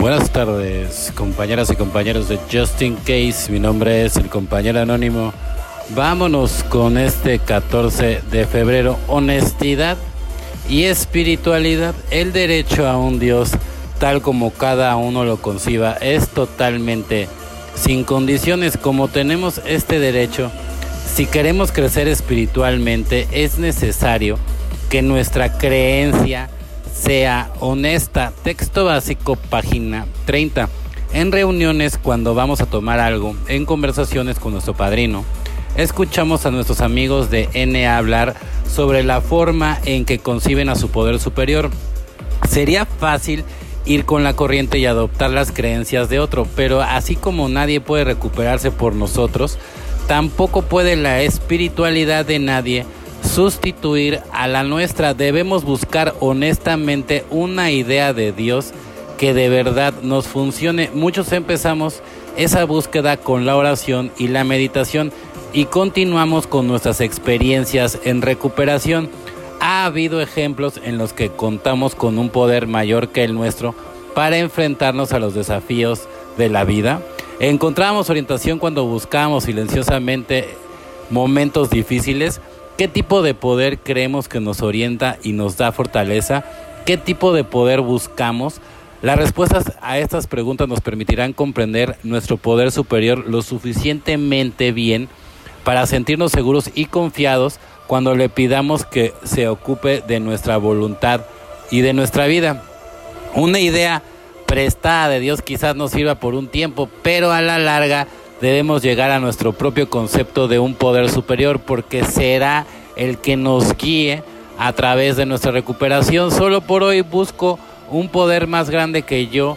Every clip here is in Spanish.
Buenas tardes, compañeras y compañeros de Justin Case. Mi nombre es el compañero anónimo. Vámonos con este 14 de febrero. Honestidad y espiritualidad. El derecho a un Dios tal como cada uno lo conciba es totalmente sin condiciones. Como tenemos este derecho, si queremos crecer espiritualmente, es necesario que nuestra creencia sea honesta. Texto básico, página 30. En reuniones, cuando vamos a tomar algo, en conversaciones con nuestro padrino, escuchamos a nuestros amigos de N hablar sobre la forma en que conciben a su poder superior. Sería fácil ir con la corriente y adoptar las creencias de otro, pero así como nadie puede recuperarse por nosotros, tampoco puede la espiritualidad de nadie sustituir a la nuestra. Debemos buscar honestamente una idea de Dios que de verdad nos funcione. Muchos empezamos esa búsqueda con la oración y la meditación y continuamos con nuestras experiencias en recuperación. Ha habido ejemplos en los que contamos con un poder mayor que el nuestro para enfrentarnos a los desafíos de la vida. Encontramos orientación cuando buscamos silenciosamente momentos difíciles ¿Qué tipo de poder creemos que nos orienta y nos da fortaleza? ¿Qué tipo de poder buscamos? Las respuestas a estas preguntas nos permitirán comprender nuestro poder superior lo suficientemente bien para sentirnos seguros y confiados cuando le pidamos que se ocupe de nuestra voluntad y de nuestra vida. Una idea prestada de Dios quizás nos sirva por un tiempo, pero a la larga debemos llegar a nuestro propio concepto de un poder superior porque será el que nos guíe a través de nuestra recuperación. Solo por hoy busco un poder más grande que yo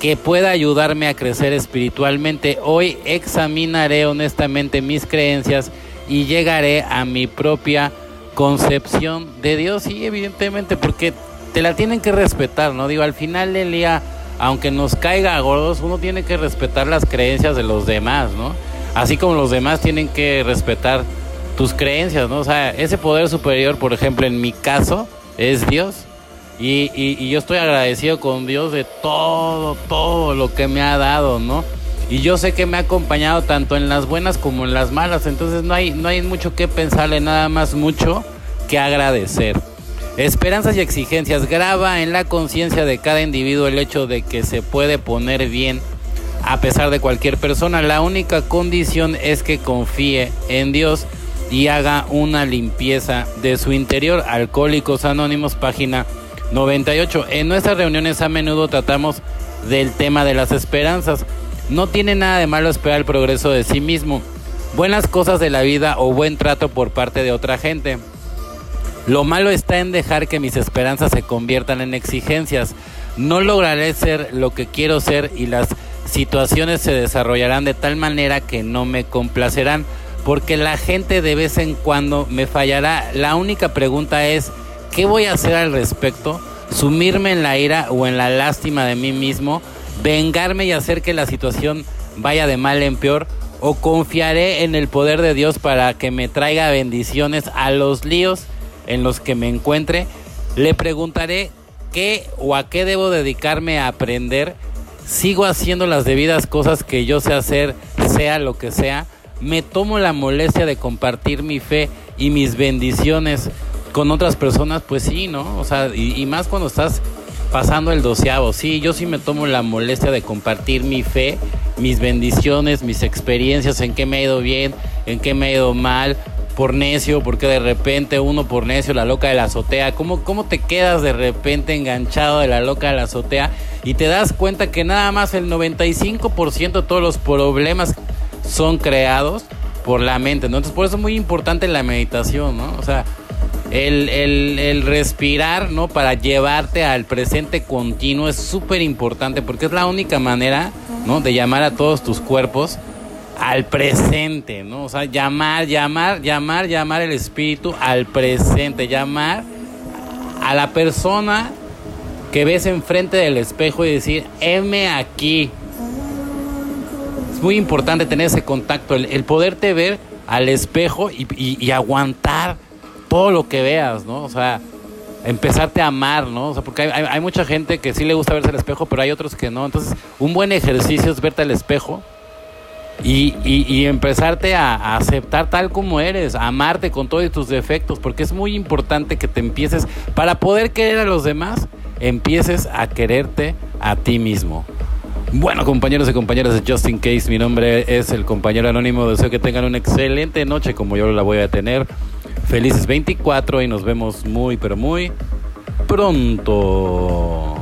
que pueda ayudarme a crecer espiritualmente. Hoy examinaré honestamente mis creencias y llegaré a mi propia concepción de Dios y evidentemente porque te la tienen que respetar, ¿no? Digo, al final del día aunque nos caiga a gordos, uno tiene que respetar las creencias de los demás, ¿no? Así como los demás tienen que respetar tus creencias, ¿no? O sea, ese poder superior, por ejemplo, en mi caso, es Dios. Y, y, yo estoy agradecido con Dios de todo, todo lo que me ha dado, ¿no? Y yo sé que me ha acompañado tanto en las buenas como en las malas, entonces no hay, no hay mucho que pensarle, nada más mucho que agradecer. Esperanzas y exigencias. Graba en la conciencia de cada individuo el hecho de que se puede poner bien a pesar de cualquier persona. La única condición es que confíe en Dios y haga una limpieza de su interior. Alcohólicos Anónimos, página 98. En nuestras reuniones a menudo tratamos del tema de las esperanzas. No tiene nada de malo esperar el progreso de sí mismo, buenas cosas de la vida o buen trato por parte de otra gente. Lo malo está en dejar que mis esperanzas se conviertan en exigencias. No lograré ser lo que quiero ser y las situaciones se desarrollarán de tal manera que no me complacerán, porque la gente de vez en cuando me fallará. La única pregunta es, ¿qué voy a hacer al respecto? ¿Sumirme en la ira o en la lástima de mí mismo? ¿Vengarme y hacer que la situación vaya de mal en peor? ¿O confiaré en el poder de Dios para que me traiga bendiciones a los líos? En los que me encuentre, le preguntaré qué o a qué debo dedicarme a aprender. Sigo haciendo las debidas cosas que yo sé hacer, sea lo que sea. Me tomo la molestia de compartir mi fe y mis bendiciones con otras personas, pues sí, ¿no? O sea, y, más cuando estás pasando el doceavo. Sí, yo sí me tomo la molestia de compartir mi fe, mis bendiciones, mis experiencias, en qué me ha ido bien, en qué me ha ido mal, por necio, porque de repente uno por necio, la loca de la azotea, ¿cómo, cómo te quedas de repente enganchado de la loca de la azotea y te das cuenta que nada más el 95% de todos los problemas son creados por la mente, ¿no? Entonces por eso es muy importante la meditación, ¿no? O sea, el, el, el respirar, ¿no? Para llevarte al presente continuo es súper importante porque es la única manera, ¿no? De llamar a todos tus cuerpos al presente, ¿no? O sea, llamar, llamar, llamar, llamar el espíritu al presente, llamar a la persona que ves enfrente del espejo y decir, heme aquí. Es muy importante tener ese contacto, el, poderte ver al espejo y, y, aguantar todo lo que veas, ¿no? O sea, empezarte a amar, ¿no? O sea, porque hay, hay, mucha gente que sí le gusta verse al espejo, pero hay otros que no. Entonces, un buen ejercicio es verte al espejo y, y, empezarte a, aceptar tal como eres, a amarte con todos tus defectos, porque es muy importante que te empieces, para poder querer a los demás, empieces a quererte a ti mismo. Bueno, compañeros y compañeras de Justin Case, mi nombre es el compañero anónimo. Deseo que tengan una excelente noche como yo la voy a tener. Felices 24 y nos vemos muy, pero muy pronto.